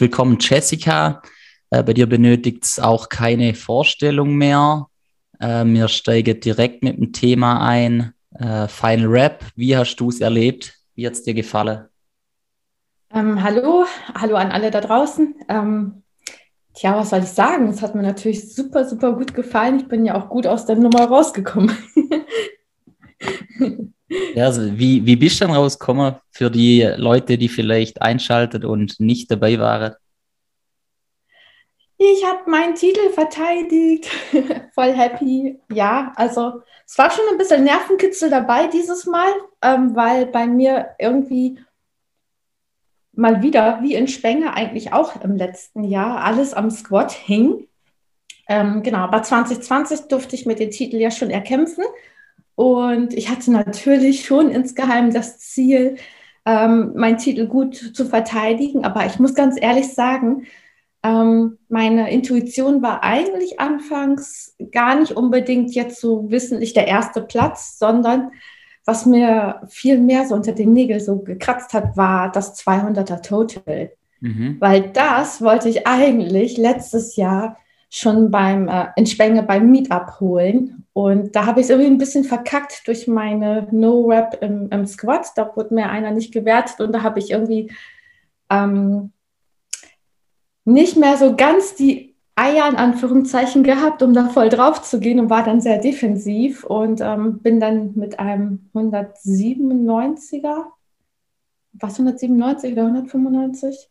Willkommen, Jessica. Äh, bei dir benötigt es auch keine Vorstellung mehr. Äh, wir steigen direkt mit dem Thema ein. Äh, Final Rap, wie hast du es erlebt? Wie hat es dir gefallen? Ähm, hallo, hallo an alle da draußen. Ähm, tja, was soll ich sagen? Es hat mir natürlich super, super gut gefallen. Ich bin ja auch gut aus der Nummer rausgekommen. Ja, also wie, wie bist du dann rausgekommen für die Leute, die vielleicht einschaltet und nicht dabei waren? Ich habe meinen Titel verteidigt, voll happy. Ja, also es war schon ein bisschen Nervenkitzel dabei dieses Mal, ähm, weil bei mir irgendwie mal wieder, wie in Spenge eigentlich auch im letzten Jahr, alles am Squad hing. Ähm, genau, aber 2020 durfte ich mir den Titel ja schon erkämpfen. Und ich hatte natürlich schon insgeheim das Ziel, ähm, meinen Titel gut zu verteidigen. Aber ich muss ganz ehrlich sagen, ähm, meine Intuition war eigentlich anfangs gar nicht unbedingt jetzt so wissentlich der erste Platz, sondern was mir viel mehr so unter den Nägeln so gekratzt hat, war das 200er Total. Mhm. Weil das wollte ich eigentlich letztes Jahr schon beim äh, in Spenge beim Meetup holen. Und da habe ich es irgendwie ein bisschen verkackt durch meine No-Rap im, im Squad. Da wurde mir einer nicht gewertet und da habe ich irgendwie ähm, nicht mehr so ganz die Eier in Anführungszeichen gehabt, um da voll drauf zu gehen und war dann sehr defensiv und ähm, bin dann mit einem 197er, was 197 oder 195?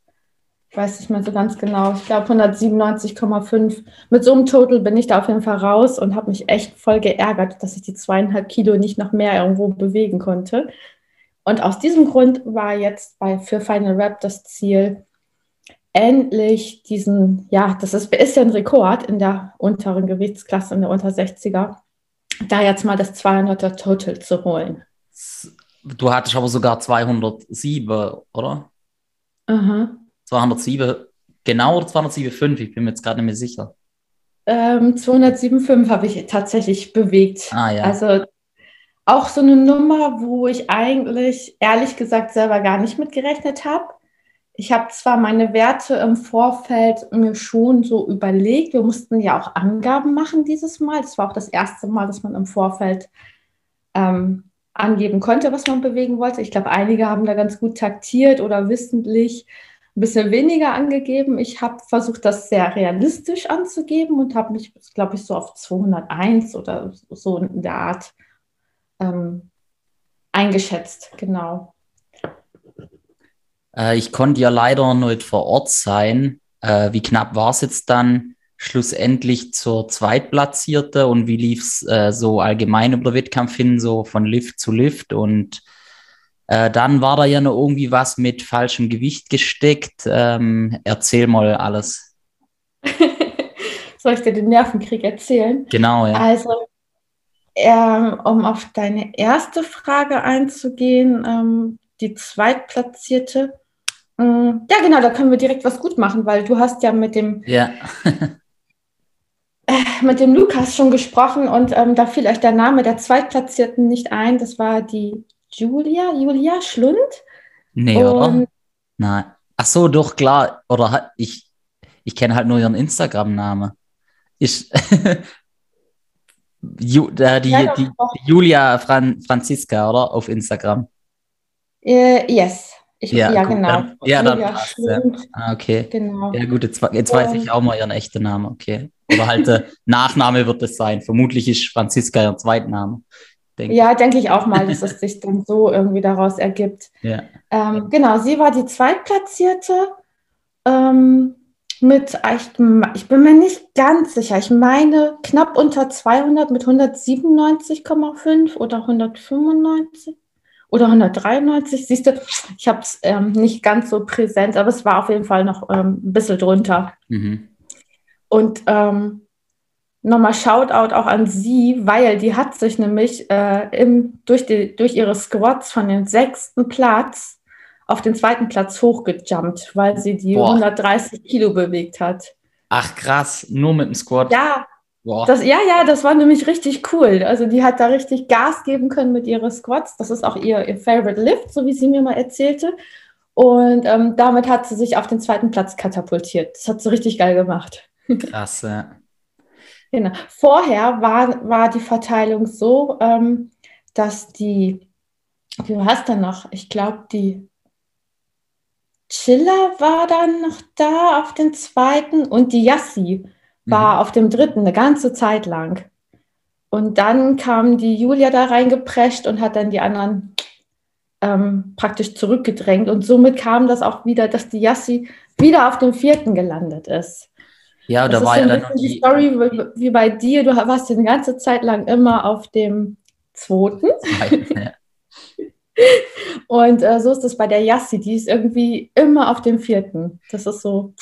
Ich weiß nicht mehr so ganz genau. Ich glaube 197,5. Mit so einem Total bin ich da auf jeden Fall raus und habe mich echt voll geärgert, dass ich die zweieinhalb Kilo nicht noch mehr irgendwo bewegen konnte. Und aus diesem Grund war jetzt bei für Final Rap das Ziel, endlich diesen, ja, das ist, ist ja ein Rekord in der unteren Gewichtsklasse, in der unter 60er, da jetzt mal das 200er Total zu holen. Du hattest aber sogar 207, oder? Aha. 207 genau oder 207,5? Ich bin mir jetzt gerade nicht mehr sicher. Ähm, 207,5 habe ich tatsächlich bewegt. Ah, ja. Also auch so eine Nummer, wo ich eigentlich ehrlich gesagt selber gar nicht mit gerechnet habe. Ich habe zwar meine Werte im Vorfeld mir schon so überlegt. Wir mussten ja auch Angaben machen dieses Mal. Das war auch das erste Mal, dass man im Vorfeld ähm, angeben konnte, was man bewegen wollte. Ich glaube, einige haben da ganz gut taktiert oder wissentlich ein bisschen weniger angegeben. Ich habe versucht, das sehr realistisch anzugeben und habe mich, glaube ich, so auf 201 oder so in der Art ähm, eingeschätzt. Genau. Äh, ich konnte ja leider nicht vor Ort sein. Äh, wie knapp war es jetzt dann schlussendlich zur Zweitplatzierte und wie lief es äh, so allgemein über den Wettkampf hin, so von Lift zu Lift und äh, dann war da ja noch irgendwie was mit falschem Gewicht gesteckt. Ähm, erzähl mal alles. Soll ich dir den Nervenkrieg erzählen? Genau, ja. Also, ähm, um auf deine erste Frage einzugehen, ähm, die zweitplatzierte. Ähm, ja, genau, da können wir direkt was gut machen, weil du hast ja mit dem ja. Äh, mit dem Lukas schon gesprochen und ähm, da fiel euch der Name der Zweitplatzierten nicht ein. Das war die Julia, Julia Schlund. Nee, und oder? Nein. Ach so, doch, klar. Oder ich, ich kenne halt nur ihren Instagram-Namen. Ich, Ju, äh, die, ja, die, Julia Fran, Franziska, oder? Auf Instagram. Uh, yes. Ich, ja, ja gut, genau. Dann, ja, dann passt, ja. Ah, okay. Genau. Ja, gut, jetzt, jetzt weiß ich auch mal ihren echten Namen, okay. Oder halt der Nachname wird es sein. Vermutlich ist Franziska ihr Zweitname. Denke. Ja, denke ich auch mal, dass es sich dann so irgendwie daraus ergibt. Ja. Ähm, genau, sie war die Zweitplatzierte ähm, mit, ich, ich bin mir nicht ganz sicher, ich meine knapp unter 200 mit 197,5 oder 195 oder 193. Siehst du, ich habe es ähm, nicht ganz so präsent, aber es war auf jeden Fall noch ähm, ein bisschen drunter. Mhm. Und ähm, nochmal Shoutout auch an sie, weil die hat sich nämlich äh, im, durch, die, durch ihre Squats von dem sechsten Platz auf den zweiten Platz hochgejumpt, weil sie die Boah. 130 Kilo bewegt hat. Ach krass, nur mit dem Squat. Ja, Boah. Das, ja, ja, das war nämlich richtig cool. Also die hat da richtig Gas geben können mit ihren Squats. Das ist auch ihr, ihr Favorite Lift, so wie sie mir mal erzählte. Und ähm, damit hat sie sich auf den zweiten Platz katapultiert. Das hat sie richtig geil gemacht. Krass, ja. Genau. Vorher war, war die Verteilung so, ähm, dass die, wie war es denn noch? Ich glaube, die Chiller war dann noch da auf den zweiten und die Yassi war Mhm. auf dem dritten eine ganze Zeit lang. Und dann kam die Julia da reingeprescht und hat dann die anderen ähm, praktisch zurückgedrängt. Und somit kam das auch wieder, dass die Yassi wieder auf dem vierten gelandet ist. Ja, Das da war ja dann noch bisschen die. Story wie- wie bei dir. Du warst ja eine ganze Zeit lang immer auf dem zweiten. Ja. Und äh, so ist es bei der Yassi. Die ist irgendwie immer auf dem vierten. Das ist so.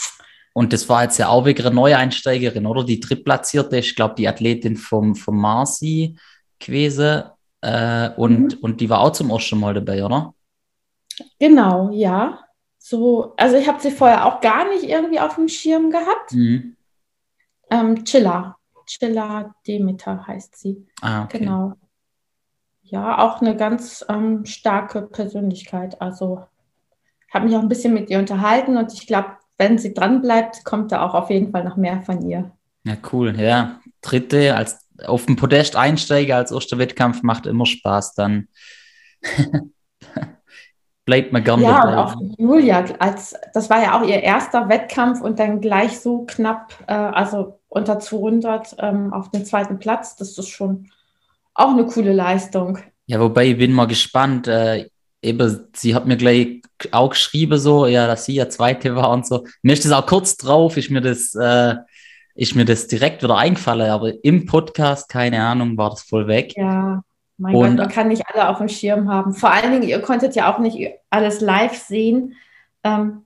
Und das war jetzt ja auch wieder eine Neueinsteigerin, oder? Die drittplatzierte, ich glaube, die Athletin vom, vom Marci gewesen. Äh, und, Mhm. und die war auch zum ersten Mal dabei, oder? Genau, ja. So, also ich habe sie vorher auch gar nicht irgendwie auf dem Schirm gehabt. Mhm. Ähm, Chilla. Chilla Demeter heißt sie. Ah, okay. Genau. Ja, auch eine ganz ähm, starke Persönlichkeit. Also habe mich auch ein bisschen mit ihr unterhalten und ich glaube, wenn sie dran bleibt, kommt da auch auf jeden Fall noch mehr von ihr. Ja, cool. Ja, dritte als auf dem Podest einsteigen als erster Wettkampf macht immer Spaß. Dann bleibt man gern Ja, und dabei. auch Julia, als, das war ja auch ihr erster Wettkampf und dann gleich so knapp, äh, also unter 200 ähm, auf den zweiten Platz. Das ist schon auch eine coole Leistung. Ja, wobei ich bin mal gespannt. Äh, eben, sie hat mir gleich auch geschrieben, so, ja, dass sie ja Zweite war und so. Mir ist das auch kurz drauf, ist mir das, äh, ist mir das direkt wieder eingefallen, aber im Podcast, keine Ahnung, war das voll weg. Ja, mein Und- Gott, man kann nicht alle auf dem Schirm haben. Vor allen Dingen, ihr konntet ja auch nicht alles live sehen. Ähm,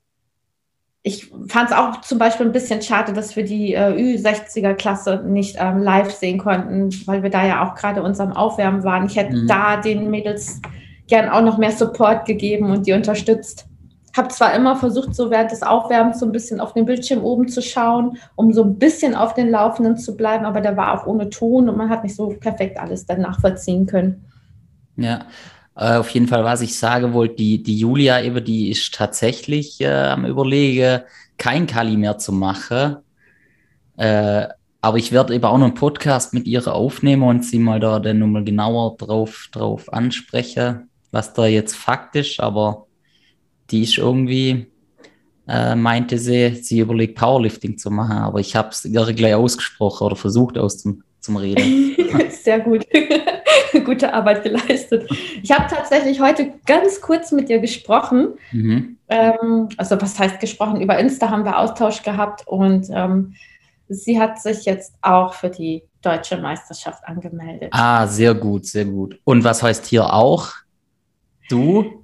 ich fand es auch zum Beispiel ein bisschen schade, dass wir die äh, Ü60er-Klasse nicht ähm, live sehen konnten, weil wir da ja auch gerade unserem Aufwärmen waren. Ich hätte Mhm. da den Mädels gern auch noch mehr Support gegeben und die unterstützt. Habe zwar immer versucht, so während des Aufwärmens so ein bisschen auf den Bildschirm oben zu schauen, um so ein bisschen auf den Laufenden zu bleiben, aber der war auch ohne Ton und man hat nicht so perfekt alles dann nachvollziehen können. Ja, äh, auf jeden Fall, was ich sagen wollte, die, die Julia eben, die ist tatsächlich äh, am Überlegen, kein Kali mehr zu machen. Äh, aber ich werde eben auch noch einen Podcast mit ihr aufnehmen und sie mal da dann nochmal genauer drauf, drauf ansprechen, was da jetzt Fakt ist. Aber die ist irgendwie, äh, meinte sie, sie überlegt Powerlifting zu machen. Aber ich habe es gleich ausgesprochen oder versucht aus zum, zum Reden. Sehr gut. Gute Arbeit geleistet. Ich habe tatsächlich heute ganz kurz mit dir gesprochen. Mhm. Ähm, also was heißt gesprochen? Über Insta haben wir Austausch gehabt und ähm, sie hat sich jetzt auch für die deutsche Meisterschaft angemeldet. Ah, sehr gut, sehr gut. Und was heißt hier auch? Du?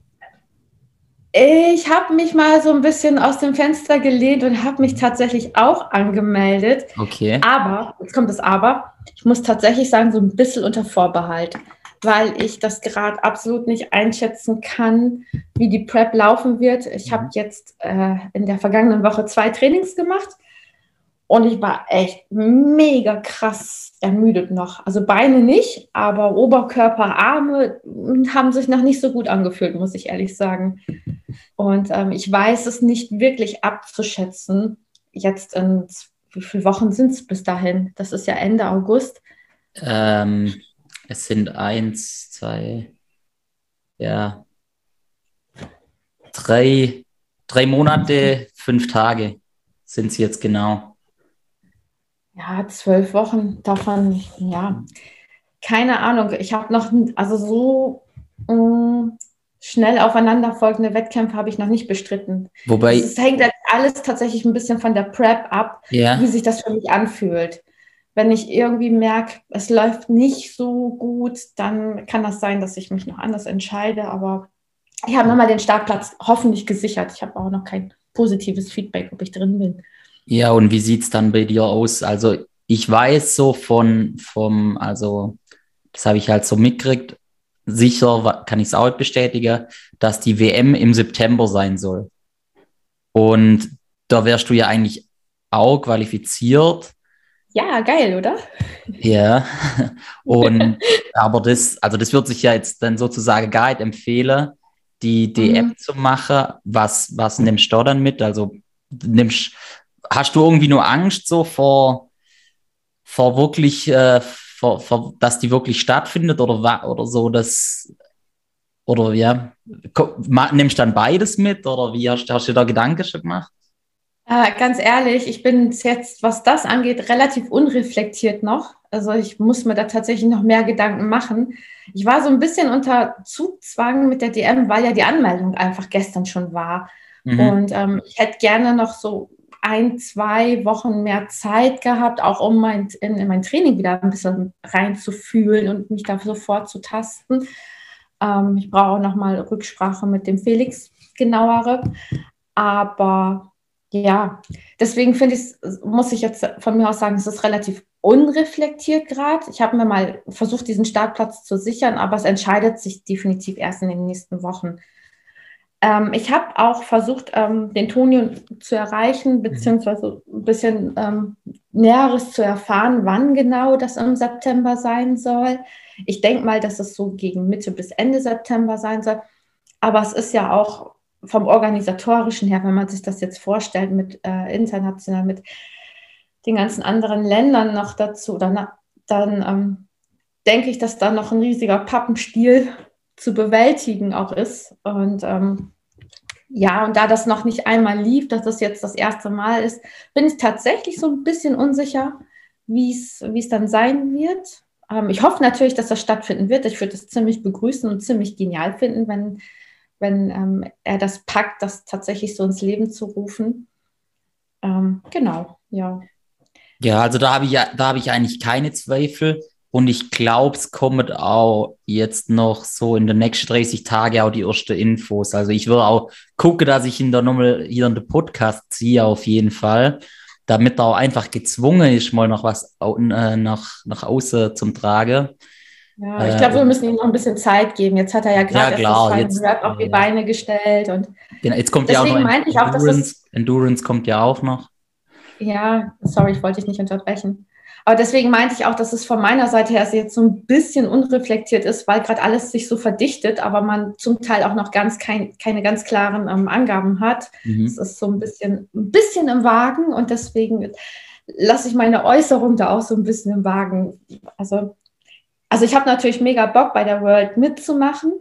Ich habe mich mal so ein bisschen aus dem Fenster gelehnt und habe mich tatsächlich auch angemeldet. Okay. Aber, jetzt kommt das Aber, ich muss tatsächlich sagen, so ein bisschen unter Vorbehalt, weil ich das gerade absolut nicht einschätzen kann, wie die Prep laufen wird. Ich habe jetzt äh, in der vergangenen Woche zwei Trainings gemacht und ich war echt mega krass ermüdet noch. Also Beine nicht, aber Oberkörper, Arme haben sich noch nicht so gut angefühlt, muss ich ehrlich sagen. Und ähm, ich weiß es nicht wirklich abzuschätzen. Jetzt in wie viele Wochen sind es bis dahin? Das ist ja Ende August. Ähm, es sind eins, zwei, ja, drei, drei Monate, fünf Tage sind es jetzt genau. Ja, zwölf Wochen davon, ja, keine Ahnung. Ich habe noch, also so mh, schnell aufeinanderfolgende Wettkämpfe habe ich noch nicht bestritten. Wobei, Es hängt halt alles tatsächlich ein bisschen von der Prep ab, ja, wie sich das für mich anfühlt. Wenn ich irgendwie merke, es läuft nicht so gut, dann kann das sein, dass ich mich noch anders entscheide. Aber ich habe nochmal den Startplatz hoffentlich gesichert. Ich habe auch noch kein positives Feedback, ob ich drin bin. Ja, und wie sieht's dann bei dir aus? Also, ich weiß so von, vom, also, das habe ich halt so mitgekriegt, sicher kann ich es auch bestätigen, dass die WM im September sein soll. Und da wärst du ja eigentlich auch qualifiziert. Ja, geil, oder? Ja. Und aber das, also das wird sich ja jetzt dann sozusagen gar nicht empfehlen, die DM Mhm. zu machen. Was, was nimmst du dann mit? Also nimmst, hast du irgendwie nur Angst so vor, vor wirklich, äh, vor, vor, dass die wirklich stattfindet oder, oder so, dass, oder ja, nimmst du dann beides mit oder wie hast, hast du da Gedanken schon gemacht? Äh, ganz ehrlich, ich bin jetzt, was das angeht, relativ unreflektiert noch. Also ich muss mir da tatsächlich noch mehr Gedanken machen. Ich war so ein bisschen unter Zugzwang mit der DM, weil ja die Anmeldung einfach gestern schon war. Mhm. Und ähm, ich hätte gerne noch so ein, zwei Wochen mehr Zeit gehabt, auch um mein, in, in mein Training wieder ein bisschen reinzufühlen und mich da sofort zu tasten. Ähm, ich brauche noch mal Rücksprache mit dem Felix genauere. Aber ja, deswegen finde ich, muss ich jetzt von mir aus sagen, es ist relativ unreflektiert gerade. Ich habe mir mal versucht, diesen Startplatz zu sichern, aber es entscheidet sich definitiv erst in den nächsten Wochen. Ähm, ich habe auch versucht, ähm, den Toni zu erreichen, beziehungsweise ein bisschen ähm, Näheres zu erfahren, wann genau das im September sein soll. Ich denke mal, dass es so gegen Mitte bis Ende September sein soll. Aber es ist ja auch vom organisatorischen her, wenn man sich das jetzt vorstellt, mit äh, international, mit den ganzen anderen Ländern noch dazu, dann, dann ähm, denke ich, dass da noch ein riesiger Pappenstiel zu bewältigen auch ist. Und ähm, ja, und da das noch nicht einmal lief, dass das jetzt das erste Mal ist, bin ich tatsächlich so ein bisschen unsicher, wie es dann sein wird. Ähm, ich hoffe natürlich, dass das stattfinden wird. Ich würde es ziemlich begrüßen und ziemlich genial finden, wenn, wenn ähm, er das packt, das tatsächlich so ins Leben zu rufen. Ähm, genau, ja. Ja, also da habe ich, habe ich eigentlich keine Zweifel. Und ich glaube, es kommen auch jetzt noch so in den nächsten 30 Tagen auch die ersten Infos. Also ich will auch gucken, dass ich ihn da nochmal hier in den Podcast ziehe, auf jeden Fall. Damit er auch einfach gezwungen ist, mal noch was äh, nach, nach außen zum Tragen. Ja, ich Äh, glaube, wir und- müssen ihm noch ein bisschen Zeit geben. Jetzt hat er ja gerade Ja, erst Rap auf die ja. Beine gestellt und Genau, jetzt kommt ja auch noch ich auch, dass Endurance. Endurance kommt ja auch noch. Ja, sorry, ich wollte dich nicht unterbrechen. Aber deswegen meinte ich auch, dass es von meiner Seite her jetzt so ein bisschen unreflektiert ist, weil gerade alles sich so verdichtet, aber man zum Teil auch noch ganz kein, keine ganz klaren ähm, Angaben hat. Mhm. Es ist so ein bisschen, ein bisschen im Wagen und deswegen lasse ich meine Äußerung da auch so ein bisschen im Wagen. Also, also ich habe natürlich mega Bock bei der World mitzumachen,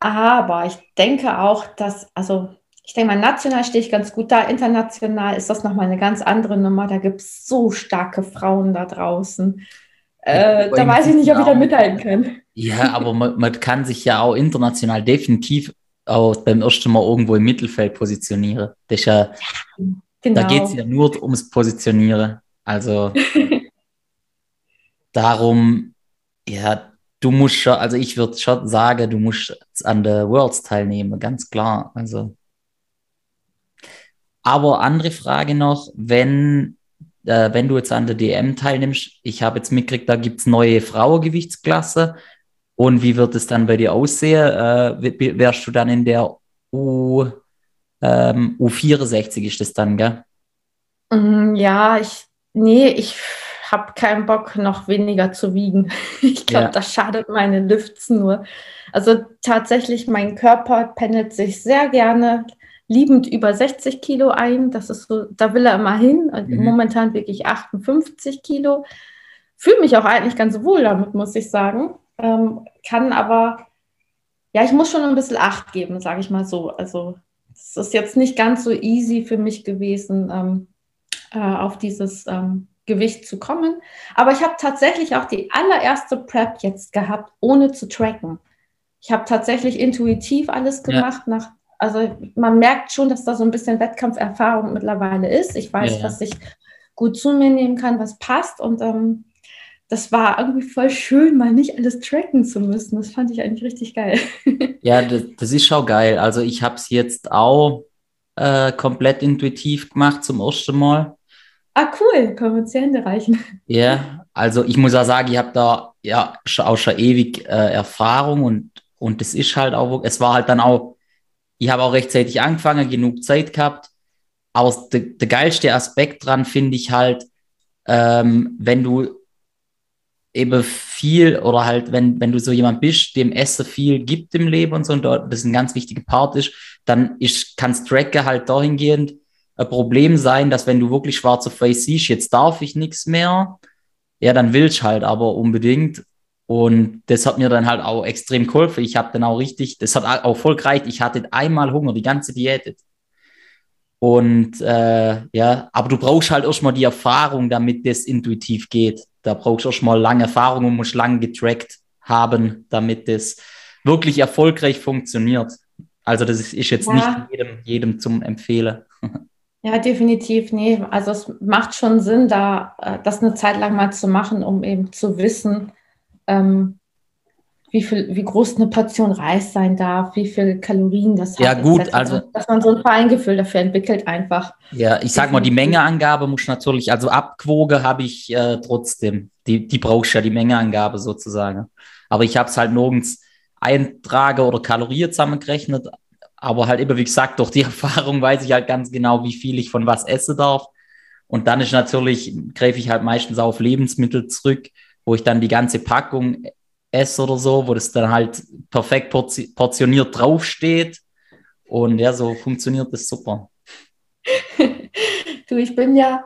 aber ich denke auch, dass, also ich denke mal, national stehe ich ganz gut da, international ist das nochmal eine ganz andere Nummer. Da gibt es so starke Frauen da draußen. Äh, da weiß ich nicht, ob ich da mithalten kann. Ja, aber man, man kann sich ja auch international definitiv auch beim ersten Mal irgendwo im Mittelfeld positionieren. Das ist ja, Genau. Da geht es ja nur ums Positionieren. Also darum, ja, du musst schon, also ich würde schon sagen, du musst an der Worlds teilnehmen, ganz klar. Also. Aber andere Frage noch, wenn, äh, wenn du jetzt an der DM teilnimmst, ich habe jetzt mitgekriegt, da gibt es neue Frauengewichtsklasse. Und wie wird es dann bei dir aussehen? Äh, wärst du dann in der U, ähm, U64 ist das dann, gell? Mm, Ja, ich, nee, ich habe keinen Bock, noch weniger zu wiegen. Ich glaube, Ja. das schadet meine Lifts nur. Also tatsächlich, mein Körper pendelt sich sehr gerne liebend über 60 Kilo ein. Das ist so, da will er immer hin. Mhm. Momentan wiege ich 58 Kilo. Fühle mich auch eigentlich ganz wohl damit, muss ich sagen. Ähm, kann aber, ja, ich muss schon ein bisschen Acht geben, sage ich mal so. Also es ist jetzt nicht ganz so easy für mich gewesen, ähm, äh, auf dieses ähm, Gewicht zu kommen. Aber ich habe tatsächlich auch die allererste Prep jetzt gehabt, ohne zu tracken. Ich habe tatsächlich intuitiv alles Ja. gemacht. Nach, also man merkt schon, dass da so ein bisschen Wettkampferfahrung mittlerweile ist. Ich weiß, Ja, ja. was ich gut zu mir nehmen kann, was passt. Und ähm, das war irgendwie voll schön, mal nicht alles tracken zu müssen. Das fand ich eigentlich richtig geil. Ja, das, das ist schon geil. Also ich habe es jetzt auch äh, komplett intuitiv gemacht zum ersten Mal. ah, cool, können wir uns die Hände reichen. Ja, also ich muss auch sagen, ich habe da ja auch schon ewig äh, Erfahrung und, und das ist halt auch, es war halt dann auch, ich habe auch rechtzeitig angefangen, genug Zeit gehabt. Aber der, der geilste Aspekt dran finde ich halt, ähm, wenn du eben viel oder halt, wenn, wenn du so jemand bist, dem Essen viel gibt im Leben und so, und das ein ganz wichtiger Part ist, dann ist, kann Tracken halt dahingehend ein Problem sein, dass wenn du wirklich schwarz auf weiß siehst, jetzt darf ich nichts mehr, ja, dann willst halt aber unbedingt. Und das hat mir dann halt auch extrem geholfen. Ich habe dann auch richtig, das hat auch voll gereicht. Ich hatte einmal Hunger, die ganze Diät. Und äh, ja, aber du brauchst halt erstmal die Erfahrung, damit das intuitiv geht. Da brauchst du erstmal lange Erfahrung und musst lange getrackt haben, damit das wirklich erfolgreich funktioniert. Also das ist, ist jetzt ja. nicht jedem, jedem zum Empfehlen. Ja, definitiv. Nee, also es macht schon Sinn, da äh, das eine Zeit lang mal zu machen, um eben zu wissen, ähm, wie viel, wie groß eine Portion Reis sein darf, wie viel Kalorien das ja, hat. Ja, gut, also. Dass man so ein Feingefühl dafür entwickelt, einfach. Ja, ich sag mal, die Mengeangabe muss natürlich, also abgewogen habe ich äh, trotzdem. Die, die brauchst ja, die Mengeangabe sozusagen. Aber ich habe es halt nirgends Eintrage oder Kalorien zusammengerechnet. Aber halt immer, wie gesagt, durch die Erfahrung weiß ich halt ganz genau, wie viel ich von was essen darf. Und dann ist natürlich, greife ich halt meistens auf Lebensmittel zurück, wo ich dann die ganze Packung esse oder so, wo das dann halt perfekt portioniert draufsteht. Und ja, so funktioniert das super. du, ich bin ja,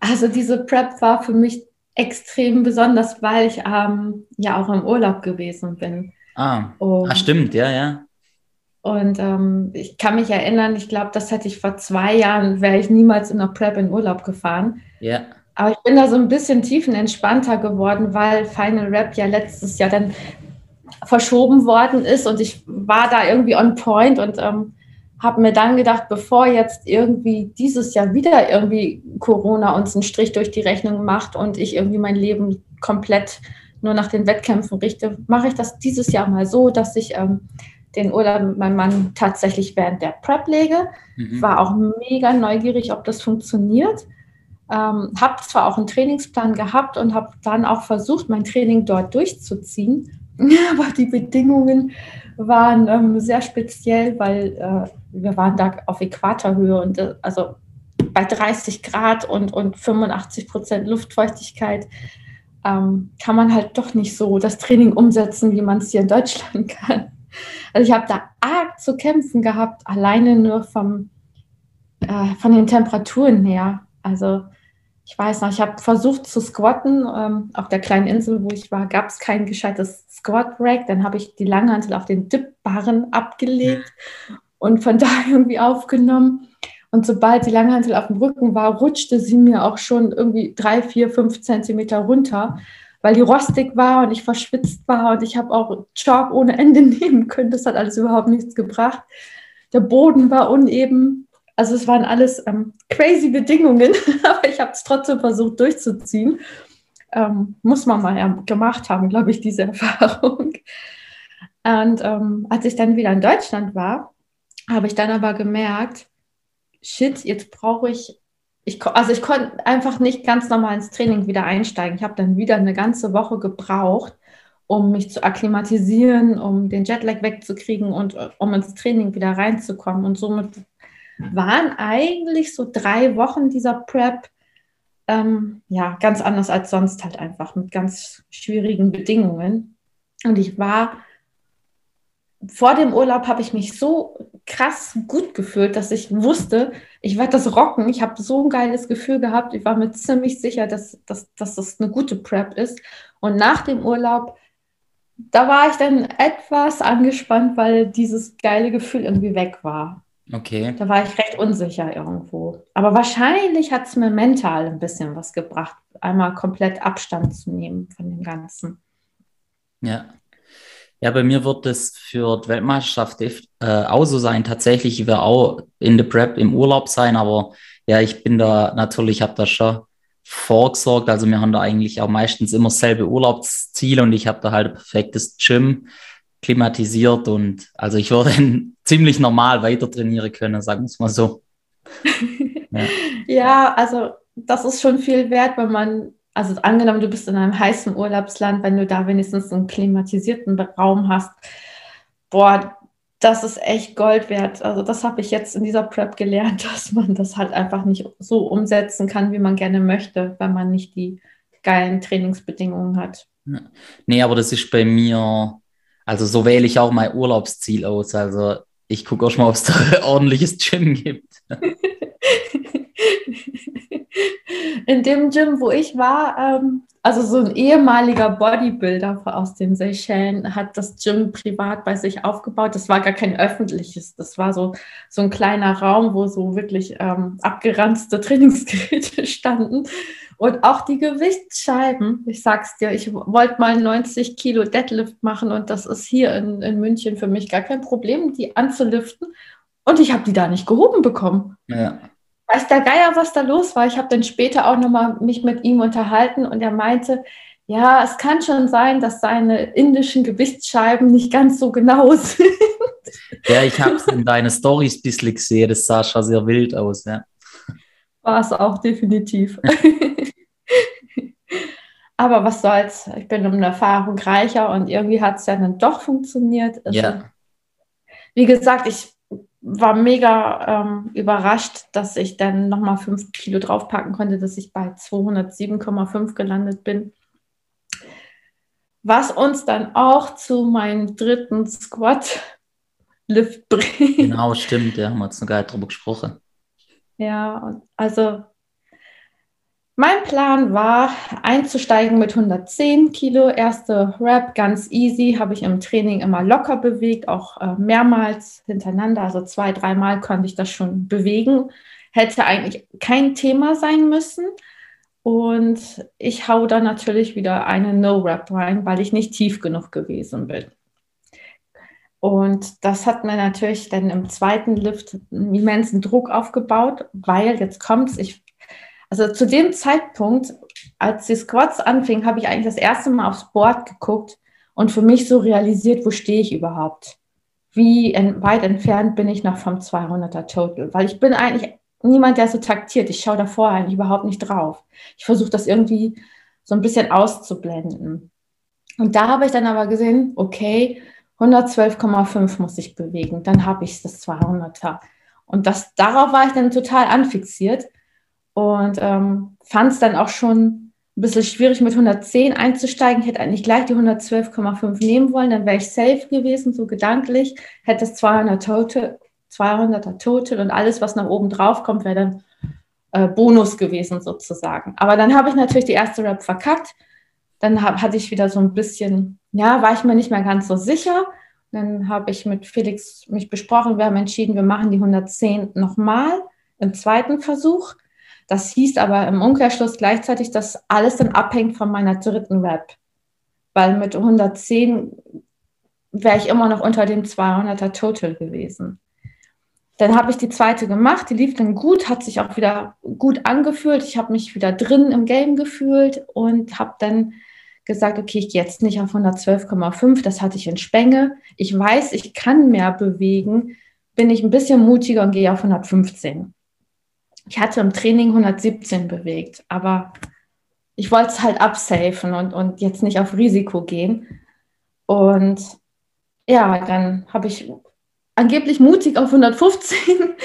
also diese Prep war für mich extrem besonders, weil ich ähm, ja auch im Urlaub gewesen bin. Ah, ah stimmt, ja, ja. Und ähm, ich kann mich erinnern, ich glaube, das hätte ich vor zwei Jahren, wäre ich niemals in der Prep in Urlaub gefahren. Ja. Aber ich bin da so ein bisschen tiefenentspannter geworden, weil Final Rap ja letztes Jahr dann verschoben worden ist und ich war da irgendwie on point und ähm, habe mir dann gedacht, bevor jetzt irgendwie dieses Jahr wieder irgendwie Corona uns einen Strich durch die Rechnung macht und ich irgendwie mein Leben komplett nur nach den Wettkämpfen richte, mache ich das dieses Jahr mal so, dass ich ähm, den Urlaub mit meinem Mann tatsächlich während der Prep lege. Mhm. War auch mega neugierig, ob das funktioniert. Ähm, habe zwar auch einen Trainingsplan gehabt und habe dann auch versucht, mein Training dort durchzuziehen, aber die Bedingungen waren ähm, sehr speziell, weil äh, wir waren da auf Äquatorhöhe und äh, also bei 30 Grad und, und 85 Prozent Luftfeuchtigkeit ähm, kann man halt doch nicht so das Training umsetzen, wie man es hier in Deutschland kann. Also ich habe da arg zu kämpfen gehabt, alleine nur vom, äh, von den Temperaturen her. Also ich weiß noch, ich habe versucht zu squatten. Ähm, auf der kleinen Insel, wo ich war, gab es kein gescheites Squat-Rack. Dann habe ich die Langhantel auf den Dip-Barren abgelegt und von da irgendwie aufgenommen. Und sobald die Langhantel auf dem Rücken war, rutschte sie mir auch schon irgendwie drei, vier, fünf Zentimeter runter, weil die rostig war und ich verschwitzt war und ich habe auch Chalk ohne Ende nehmen können. Das hat alles überhaupt nichts gebracht. Der Boden war uneben also es waren alles ähm, crazy Bedingungen, aber ich habe es trotzdem versucht durchzuziehen. Ähm, muss man mal gemacht haben, glaube ich, diese Erfahrung. Und ähm, als ich dann wieder in Deutschland war, habe ich dann aber gemerkt, shit, jetzt brauche ich, ich, also ich konnte einfach nicht ganz normal ins Training wieder einsteigen. Ich habe dann wieder eine ganze Woche gebraucht, um mich zu akklimatisieren, um den Jetlag wegzukriegen und äh, um ins Training wieder reinzukommen. Und somit waren eigentlich so drei Wochen dieser Prep ähm, ja ganz anders als sonst halt einfach mit ganz schwierigen Bedingungen. Und ich war vor dem Urlaub habe ich mich so krass gut gefühlt, dass ich wusste, ich werde das rocken. Ich habe so ein geiles Gefühl gehabt. Ich war mir ziemlich sicher, dass, dass, dass das eine gute Prep ist. Und nach dem Urlaub, da war ich dann etwas angespannt, weil dieses geile Gefühl irgendwie weg war. Okay. Da war ich recht unsicher irgendwo. Aber wahrscheinlich hat es mir mental ein bisschen was gebracht, einmal komplett Abstand zu nehmen von dem Ganzen. Ja. Ja, bei mir wird es für die Weltmeisterschaft äh, auch so sein. Tatsächlich, ich werde auch in der Prep im Urlaub sein, aber ja, ich bin da natürlich, habe da schon vorgesorgt. Also wir haben da eigentlich auch meistens immer dasselbe Urlaubsziel und ich habe da halt ein perfektes Gym klimatisiert und also ich würde ziemlich normal weiter trainieren können, sagen wir es mal so. ja. ja, also das ist schon viel wert, wenn man, also angenommen, du bist in einem heißen Urlaubsland, wenn du da wenigstens einen klimatisierten Raum hast, boah, das ist echt Gold wert. Also das habe ich jetzt in dieser Prep gelernt, dass man das halt einfach nicht so umsetzen kann, wie man gerne möchte, wenn man nicht die geilen Trainingsbedingungen hat. Nee, aber das ist bei mir, also so wähle ich auch mein Urlaubsziel aus. Also ich gucke auch schon mal, ob es da ordentliches Gym gibt. In dem Gym, wo ich war, ähm, also so ein ehemaliger Bodybuilder aus den Seychellen hat das Gym privat bei sich aufgebaut. Das war gar kein öffentliches. Das war so, so ein kleiner Raum, wo so wirklich ähm, abgeranzte Trainingsgeräte standen. Und auch die Gewichtsscheiben. Ich sag's dir, ich wollte mal 90 Kilo Deadlift machen und das ist hier in, in München für mich gar kein Problem, die anzuliften. Und ich habe die da nicht gehoben bekommen. Ja weiß der Geier, was da los war. Ich habe dann später auch nochmal mich mit ihm unterhalten und er meinte, ja, es kann schon sein, dass seine indischen Gewichtsscheiben nicht ganz so genau sind. Ja, ich habe es in deine Stories ein bisschen gesehen. Das sah schon sehr wild aus, ja. War es auch definitiv. Aber was soll's? Ich bin um eine Erfahrung reicher und irgendwie hat es ja dann doch funktioniert. Also, ja. Wie gesagt, ich war mega ähm, überrascht, dass ich dann nochmal fünf Kilo draufpacken konnte, dass ich bei 207,5 gelandet bin. Was uns dann auch zu meinem dritten Squat-Lift bringt. Genau, stimmt, ja, haben wir jetzt noch gar nicht drüber gesprochen. Ja, also mein Plan war, einzusteigen mit 110 Kilo. Erste Rap, ganz easy, habe ich im Training immer locker bewegt, auch äh, mehrmals hintereinander. Also zwei, dreimal konnte ich das schon bewegen. Hätte eigentlich kein Thema sein müssen. Und ich hau da natürlich wieder eine No-Rap rein, weil ich nicht tief genug gewesen bin. Und das hat mir natürlich dann im zweiten Lift einen immensen Druck aufgebaut, weil jetzt kommt es, ich also zu dem Zeitpunkt, als die Squats anfingen, habe ich eigentlich das erste Mal aufs Board geguckt und für mich so realisiert, wo stehe ich überhaupt? Wie weit entfernt bin ich noch vom 200er Total? Weil ich bin eigentlich niemand, der so taktiert. Ich schaue davor eigentlich überhaupt nicht drauf. Ich versuche das irgendwie so ein bisschen auszublenden. Und da habe ich dann aber gesehen, okay, 112,5 muss ich bewegen, dann habe ich das 200er. Und das, darauf war ich dann total anfixiert und ähm, fand es dann auch schon ein bisschen schwierig mit 110 einzusteigen. Ich hätte eigentlich gleich die 112,5 nehmen wollen, dann wäre ich safe gewesen, so gedanklich, hätte das 200 Total, 200er Total und alles, was nach oben drauf kommt, wäre dann äh, Bonus gewesen sozusagen. Aber dann habe ich natürlich die erste Rap verkackt. Dann hab, hatte ich wieder so ein bisschen, ja, war ich mir nicht mehr ganz so sicher. Dann habe ich mit Felix mich besprochen, wir haben entschieden, wir machen die 110 nochmal im zweiten Versuch. Das hieß aber im Umkehrschluss gleichzeitig, dass alles dann abhängt von meiner dritten Rap. Weil mit 110 wäre ich immer noch unter dem 200er Total gewesen. Dann habe ich die zweite gemacht, die lief dann gut, hat sich auch wieder gut angefühlt. Ich habe mich wieder drin im Game gefühlt und habe dann gesagt, okay, ich gehe jetzt nicht auf 112,5, das hatte ich in Spenge. Ich weiß, ich kann mehr bewegen, bin ich ein bisschen mutiger und gehe auf 115 ich hatte im Training 117 bewegt, aber ich wollte es halt absafen und, und jetzt nicht auf Risiko gehen. Und ja, dann habe ich angeblich mutig auf 115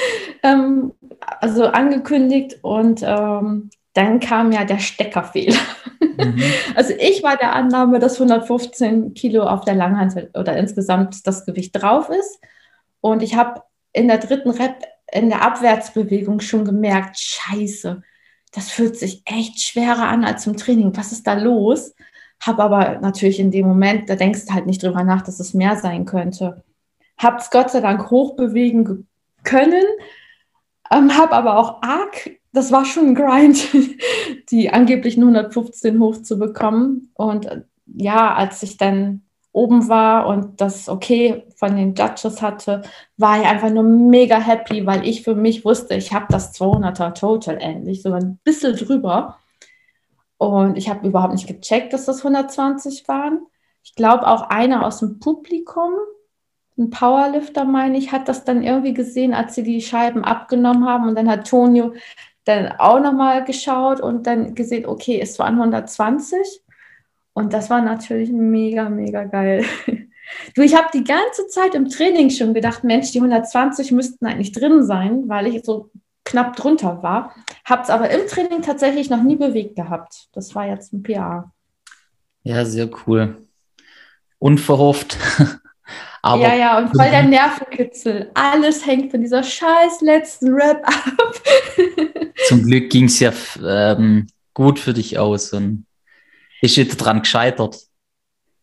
ähm, also angekündigt und ähm, dann kam ja der Steckerfehler. Mhm. Also ich war der Annahme, dass 115 Kilo auf der Langhand oder insgesamt das Gewicht drauf ist. Und ich habe in der dritten Rep in der Abwärtsbewegung schon gemerkt, scheiße, das fühlt sich echt schwerer an als im Training. Was ist da los? Habe aber natürlich in dem Moment, da denkst du halt nicht drüber nach, dass es mehr sein könnte. Habe es Gott sei Dank hochbewegen können, ähm, habe aber auch arg, das war schon ein Grind, die angeblichen 115 hochzubekommen. Und äh, ja, als ich dann oben war und das okay von den Judges hatte, war ich einfach nur mega happy, weil ich für mich wusste, ich habe das 200er Total endlich, sogar ein bisschen drüber. Und ich habe überhaupt nicht gecheckt, dass das 120 waren. Ich glaube, auch einer aus dem Publikum, ein Powerlifter, meine ich, hat das dann irgendwie gesehen, als sie die Scheiben abgenommen haben. Und dann hat Tonio dann auch nochmal geschaut und dann gesehen, okay, es waren 120. Und das war natürlich mega, mega geil. Du, ich habe die ganze Zeit im Training schon gedacht, Mensch, die 120 müssten eigentlich drin sein, weil ich so knapp drunter war. Habe es aber im Training tatsächlich noch nie bewegt gehabt. Das war jetzt ein PA. Ja, sehr cool. Unverhofft. aber ja, ja, und voll der Nervenkitzel. Alles hängt von dieser scheiß letzten Rap ab. Zum Glück ging es ja ähm, gut für dich aus und ist jetzt dran gescheitert.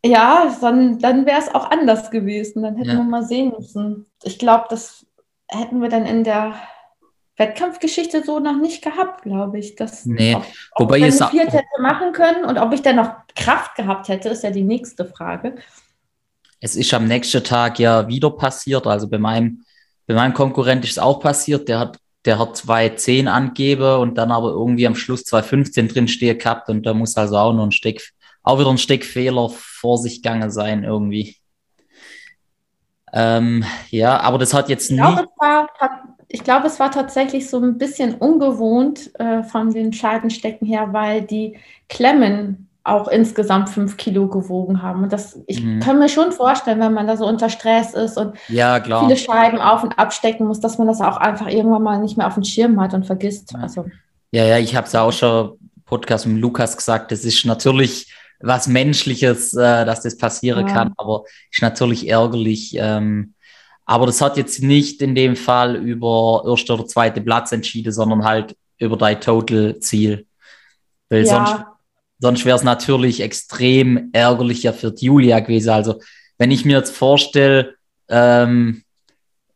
Ja, dann, dann wäre es auch anders gewesen. Dann hätten ja. wir mal sehen müssen. Ich glaube, das hätten wir dann in der Wettkampfgeschichte so noch nicht gehabt, glaube ich. Das, nee, ob, ob wobei ich es hätte machen können und ob ich dann noch Kraft gehabt hätte, ist ja die nächste Frage. Es ist am nächsten Tag ja wieder passiert. Also bei meinem, bei meinem Konkurrent ist es auch passiert. Der hat, der hat 2,10 angegeben und dann aber irgendwie am Schluss 2,15 drin stehen gehabt und da muss also auch noch ein Steck, auch wieder ein Steckfehler vor sich gegangen sein irgendwie. Ähm, ja, aber das hat jetzt ich nie. Glaube, es war, ich glaube, es war tatsächlich so ein bisschen ungewohnt äh, von den Scheidenstecken her, weil die Klemmen auch insgesamt fünf Kilo gewogen haben. Und das, ich mhm. kann mir schon vorstellen, wenn man da so unter Stress ist und ja, viele Scheiben auf und abstecken muss, dass man das auch einfach irgendwann mal nicht mehr auf dem Schirm hat und vergisst. Ja, also. ja, ja, ich habe es auch schon Podcast mit Lukas gesagt, es ist natürlich was Menschliches, äh, dass das passieren ja. kann, aber ist natürlich ärgerlich. Ähm, aber das hat jetzt nicht in dem Fall über erster oder zweite Platz entschieden, sondern halt über dein Total-Ziel. Weil ja. sonst, sonst wäre es natürlich extrem ärgerlicher für Julia gewesen. Also, wenn ich mir jetzt vorstelle, ähm,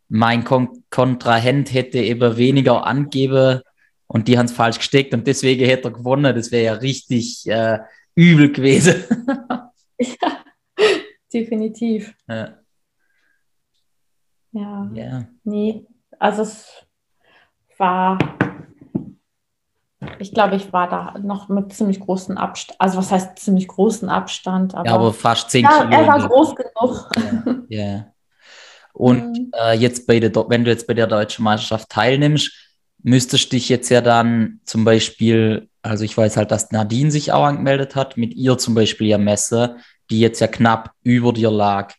mein Kon Kontrahent hätte eben weniger angeben und die haben es falsch gesteckt und deswegen hätte er gewonnen, das wäre ja richtig äh, übel gewesen. ja, definitiv. Ja. Ja. Ja. Nee, also es war, ich glaube, ich war da noch mit ziemlich großen Abstand, also was heißt ziemlich großen Abstand? Aber, ja, aber fast 10 ja, Kilo. Er war groß genug. Ja. ja. Und mhm. äh, jetzt bei der, wenn du jetzt bei der deutschen Meisterschaft teilnimmst, müsstest dich jetzt ja dann zum Beispiel, also ich weiß halt, dass Nadine sich auch angemeldet hat, mit ihr zum Beispiel ja Messe, die jetzt ja knapp über dir lag.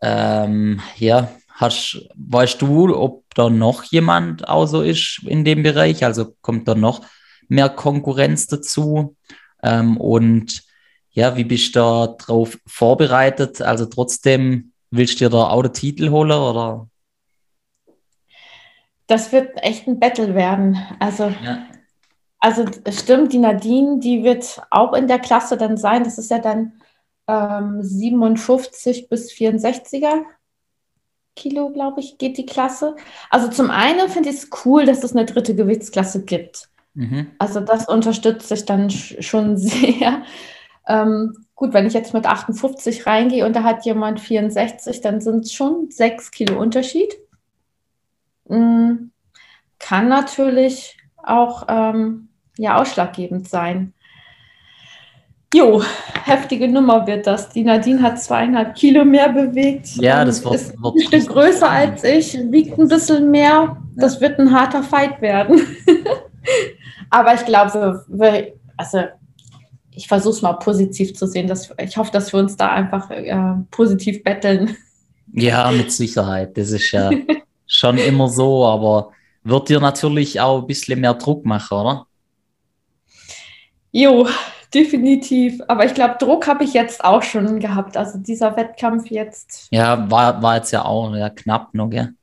Ähm, ja, Hast, weißt du, ob da noch jemand auch so ist in dem Bereich? Also kommt da noch mehr Konkurrenz dazu? Ähm, und ja, wie bist du da drauf vorbereitet? Also trotzdem willst du dir da auch den Titel holen oder? Das wird echt ein Battle werden. Also, ja. also stimmt, die Nadine, die wird auch in der Klasse dann sein. Das ist ja dann ähm, 57 bis 64er Kilo, glaube ich, geht die Klasse. Also zum einen finde ich es cool, dass es eine dritte Gewichtsklasse gibt. Mhm. Also das unterstütze ich dann schon sehr. Ähm, gut, wenn ich jetzt mit 58 reingehe und da hat jemand 64, dann sind es schon 6 Kilo Unterschied. Mhm. Kann natürlich auch ähm, ja, ausschlaggebend sein. Jo, heftige Nummer wird das. Die Nadine hat zweieinhalb Kilo mehr bewegt. Ja, das wird, ist ein Stück größer als ich, wiegt ein bisschen mehr. Das wird ein harter Fight werden. Aber ich glaube, also ich versuche es mal positiv zu sehen. Dass, ich hoffe, dass wir uns da einfach äh, positiv betteln. Ja, mit Sicherheit. Das ist ja schon immer so, aber wird dir natürlich auch ein bisschen mehr Druck machen, oder? Jo, definitiv. Aber ich glaube, Druck habe ich jetzt auch schon gehabt. Also dieser Wettkampf jetzt. Ja, war, war jetzt ja auch ja, knapp noch, gell?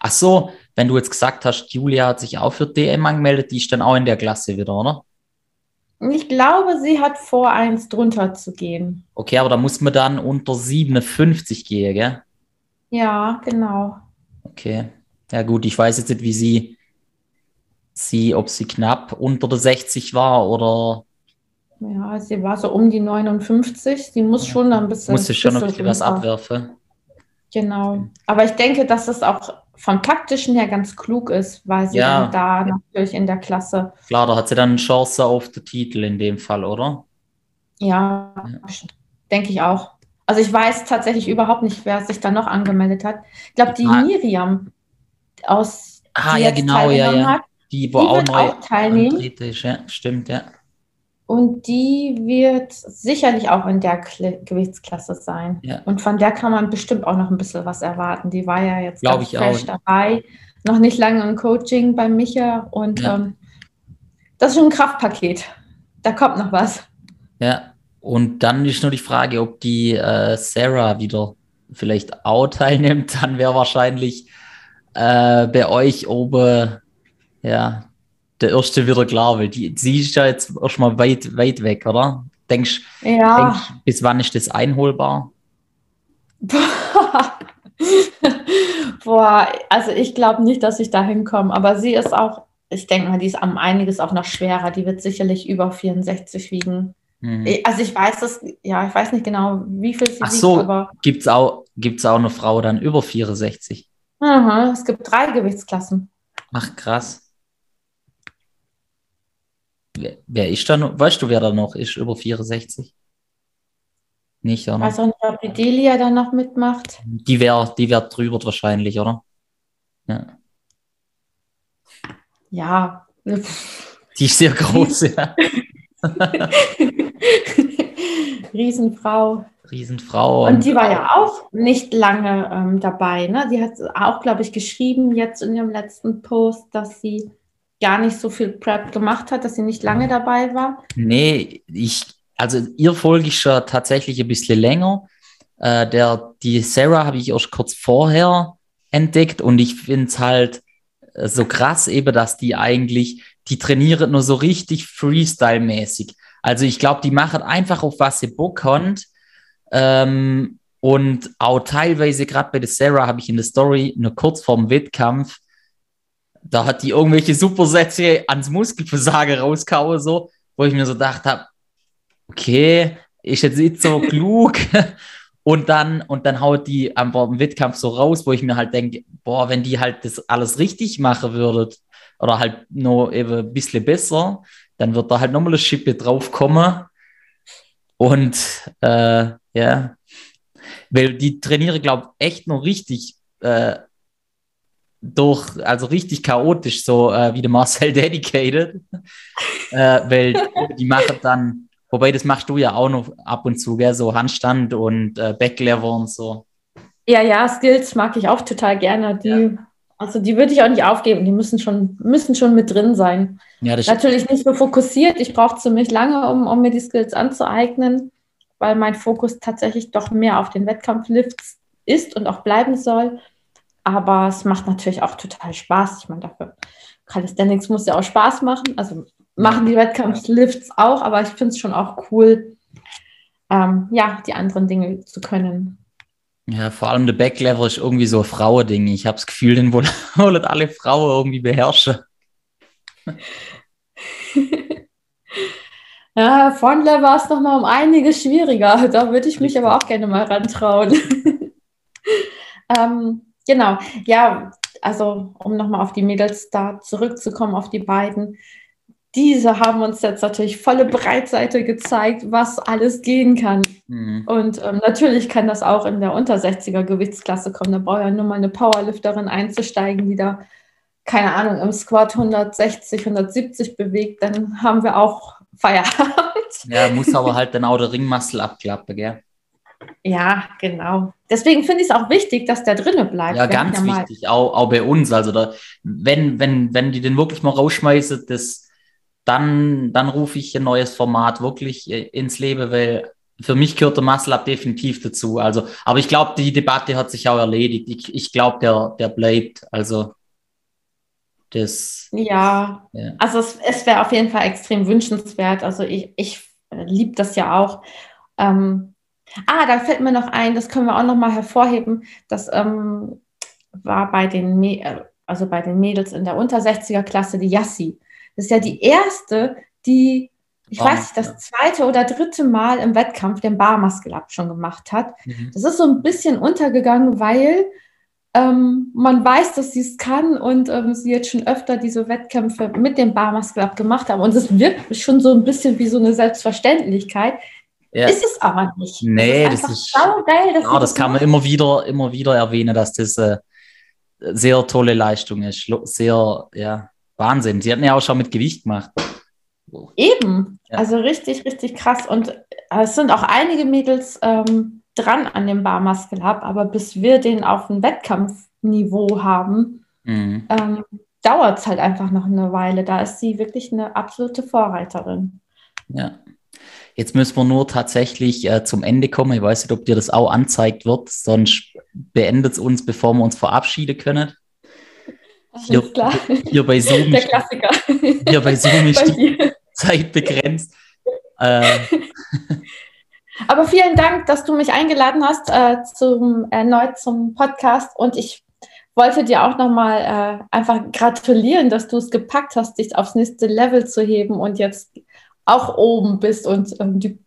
Ach so, wenn du jetzt gesagt hast, Julia hat sich auch für DM angemeldet, die ist dann auch in der Klasse wieder, oder? Ich glaube, sie hat vor, eins drunter zu gehen. Okay, aber da muss man dann unter 57 gehen, gell? Ja, genau. Okay. Ja, gut, ich weiß jetzt nicht, wie sie, sie, ob sie knapp unter der 60 war oder ja, sie war so um die 59. Sie muss schon ein bisschen. Musste schon noch was abwerfen. Genau. Aber ich denke, dass es auch vom taktischen her ganz klug ist, weil sie ja. da natürlich in der Klasse. Klar, da hat sie dann eine Chance auf den Titel in dem Fall, oder? Ja, ja. denke ich auch. Also ich weiß tatsächlich überhaupt nicht, wer sich da noch angemeldet hat. Ich glaube, die ah. Miriam aus ah, ja, genau, ja, ja. Hat, die, wo die auch neu auch teilnehmen. Ist, ja, stimmt, ja. Und die wird sicherlich auch in der Kle Gewichtsklasse sein. Ja. Und von der kann man bestimmt auch noch ein bisschen was erwarten. Die war ja jetzt Glaub ganz ich fresh auch. dabei, noch nicht lange im Coaching bei Micha. Und Ja. ähm, das ist schon ein Kraftpaket. Da kommt noch was. Ja, und dann ist nur die Frage, ob die äh, Sarah wieder vielleicht auch teilnimmt. Dann wäre wahrscheinlich äh, bei euch oben ja, der erste wieder klar, weil die, sie ist ja jetzt erstmal weit, weit weg, oder? Denkst, Ja. denkst bis wann ist das einholbar? Boah, also ich glaube nicht, dass ich da hinkomme, aber sie ist auch, ich denke mal, die ist um einiges auch noch schwerer. Die wird sicherlich über 64 wiegen. Hm. Ich- Also ich weiß es, ja, ich weiß nicht genau, wie viel sie Ach wiegt, so. aber Gibt's auch, gibt's auch eine Frau dann über 64? aha, es gibt drei Gewichtsklassen. Ach, krass. Wer, wer ist da noch? Weißt du, wer da noch ist über 64? Nicht, Ich oder? nicht, ob die Delia da noch mitmacht. Die wäre die wär drüber wahrscheinlich, oder? Ja. Ja. Die ist sehr groß, ja. Riesenfrau. Riesenfrau. Und die war ja auch nicht lange ähm, dabei. Ne? Die hat auch, glaube ich, geschrieben jetzt in ihrem letzten Post, dass sie gar nicht so viel Prep gemacht hat, dass sie nicht lange dabei war. Nee, ich, also ihr folge ich schon tatsächlich ein bisschen länger. Äh, der, die Sarah habe ich erst kurz vorher entdeckt und ich finde es halt äh, so krass eben, dass die eigentlich, die trainieren nur so richtig Freestyle-mäßig. Also ich glaube, die machen einfach auf was sie Bock haben. Ähm, und auch teilweise, gerade bei der Sarah, habe ich in der Story nur kurz vorm Wettkampf, da hat die irgendwelche Supersätze ans Muskelversagen rausgehauen, so, wo ich mir so gedacht habe, okay, ist jetzt nicht so klug. Und dann, und dann haut die im Wettkampf so raus, wo ich mir halt denke, boah, wenn die halt das alles richtig machen würdet, oder halt nur eben ein bisschen besser, dann wird da halt nochmal eine Schippe draufkommen. Und äh, ja, weil die trainiere, glaube ich, echt noch richtig äh, durch, also richtig chaotisch, so äh, wie der Marcel Dedicated. äh, weil die machen dann, wobei das machst du ja auch noch ab und zu, gell, so Handstand und äh, Backlever und so. Ja, ja, Skills mag ich auch total gerne. Die, Also die würde ich auch nicht aufgeben. Die müssen schon, müssen schon mit drin sein. Ja, Natürlich nicht so fokussiert. Ich brauche ziemlich lange, um, um mir die Skills anzueignen, weil mein Fokus tatsächlich doch mehr auf den Wettkampflifts ist und auch bleiben soll. Aber es macht natürlich auch total Spaß. Ich meine, dafür Calisthenics muss ja auch Spaß machen. Also machen die Wettkampflifts auch, aber ich finde es schon auch cool, ähm, ja, die anderen Dinge zu können. Ja, vor allem der Backlever ist irgendwie so ein Frauending. Ich habe das Gefühl, den wollen alle Frauen irgendwie beherrschen. Ja, Fondler war es nochmal um einiges schwieriger. Da würde ich mich aber auch gerne mal rantrauen. ähm, genau, ja, also um nochmal auf die Mädels da zurückzukommen, auf die beiden. Diese haben uns jetzt natürlich volle Breitseite gezeigt, was alles gehen kann. Mhm. Und ähm, natürlich kann das auch in der unter 60er Gewichtsklasse kommen. Da braucht ja nur mal eine Powerlifterin einzusteigen, die da, keine Ahnung, im Squat 160, 170 bewegt. Dann haben wir auch Feierabend. Ja, muss aber halt dann auch der Ringmuskel abklappen, gell? Ja, genau. Deswegen finde ich es auch wichtig, dass der drinne bleibt. Ja, ganz wichtig, auch, auch bei uns. Also da, wenn, wenn, wenn die den wirklich mal rausschmeißen, das, dann, dann rufe ich ein neues Format wirklich äh, ins Leben, weil für mich gehört der Muscle Up definitiv dazu. Also, aber ich glaube, die Debatte hat sich auch erledigt. Ich, ich glaube, der, der bleibt. Also das, Ja, ja. also es, es wäre auf jeden Fall extrem wünschenswert. Also ich, ich liebe das ja auch. Ähm, ah, da fällt mir noch ein, das können wir auch noch mal hervorheben. Das ähm, war bei den, Mä- äh, also bei den Mädels in der unter 60er Klasse, die Yassi. Das ist ja die erste, die, ich Oh, weiß nicht, das zweite oder dritte Mal im Wettkampf den Up schon gemacht hat. Mhm. Das ist so ein bisschen untergegangen, weil ähm, man weiß, dass sie es kann und ähm, sie jetzt schon öfter diese Wettkämpfe mit dem Barmuscle Up gemacht haben. Und es wirkt schon so ein bisschen wie so eine Selbstverständlichkeit. Ja. Ist es aber nicht. Nee, es ist das saugeil, dass Ja, das kann man immer wieder, immer wieder erwähnen, dass das äh, sehr tolle Leistung ist. Sehr, ja, Wahnsinn. Sie hatten ja auch schon mit Gewicht gemacht. Eben, Ja. also richtig, richtig krass. Und äh, es sind auch einige Mädels ähm, dran an dem Bar Muscle Hub, aber bis wir den auf ein Wettkampfniveau haben, Mhm. ähm, dauert es halt einfach noch eine Weile. Da ist sie wirklich eine absolute Vorreiterin. Ja. Jetzt müssen wir nur tatsächlich äh, zum Ende kommen. Ich weiß nicht, ob dir das auch anzeigt wird, sonst beendet es uns, bevor wir uns verabschieden können. Hier, Alles klar. hier bei Zoom Der Klassiker. hier bei Zoom ist die. Zeit begrenzt. Äh, Aber vielen Dank, dass du mich eingeladen hast äh, zum erneut zum Podcast und ich wollte dir auch nochmal äh, einfach gratulieren, dass du es gepackt hast, dich aufs nächste Level zu heben und jetzt auch oben bist und ähm, die,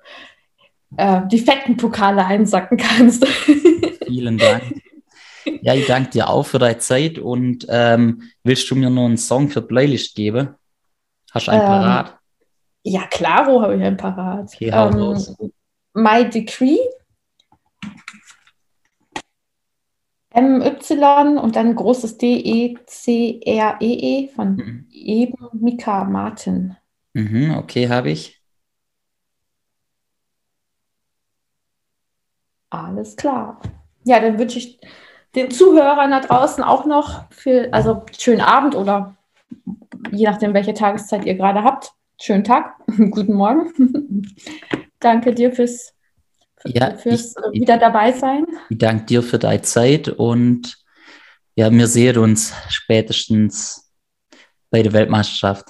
äh, die fetten Pokale einsacken kannst. vielen Dank. Ja, ich danke dir auch für deine Zeit und ähm, willst du mir noch einen Song für Playlist geben? Hast du einen Ähm, parat? ja, klaro habe ich ein Parat. Okay, hau Ähm, los. My Decree. MY und dann großes D-E-C-R-E-E E von Mhm. eben Mika Martin. Mhm, okay, habe ich. Alles klar. Ja, dann wünsche ich den Zuhörern da draußen auch noch viel, also schönen Abend oder je nachdem, welche Tageszeit ihr gerade habt. Schönen Tag, guten Morgen. Danke dir fürs, Ja, fürs ich- wieder dabei sein. Ich danke dir für deine Zeit und ja, wir sehen uns spätestens bei der Weltmeisterschaft.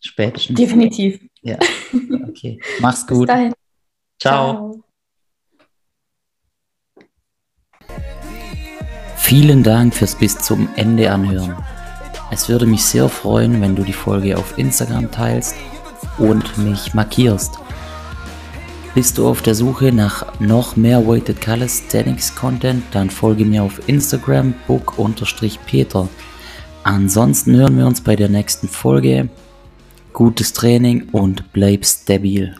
Spätestens. Definitiv. Ja. Okay. Mach's Bis gut. dahin. Ciao. Vielen Dank fürs bis zum Ende anhören. Es würde mich sehr freuen, wenn du die Folge auf Instagram teilst und mich markierst. Bist du auf der Suche nach noch mehr Weighted Calisthenics Content, dann folge mir auf Instagram book-peter. Ansonsten hören wir uns bei der nächsten Folge. Gutes Training und bleib stabil.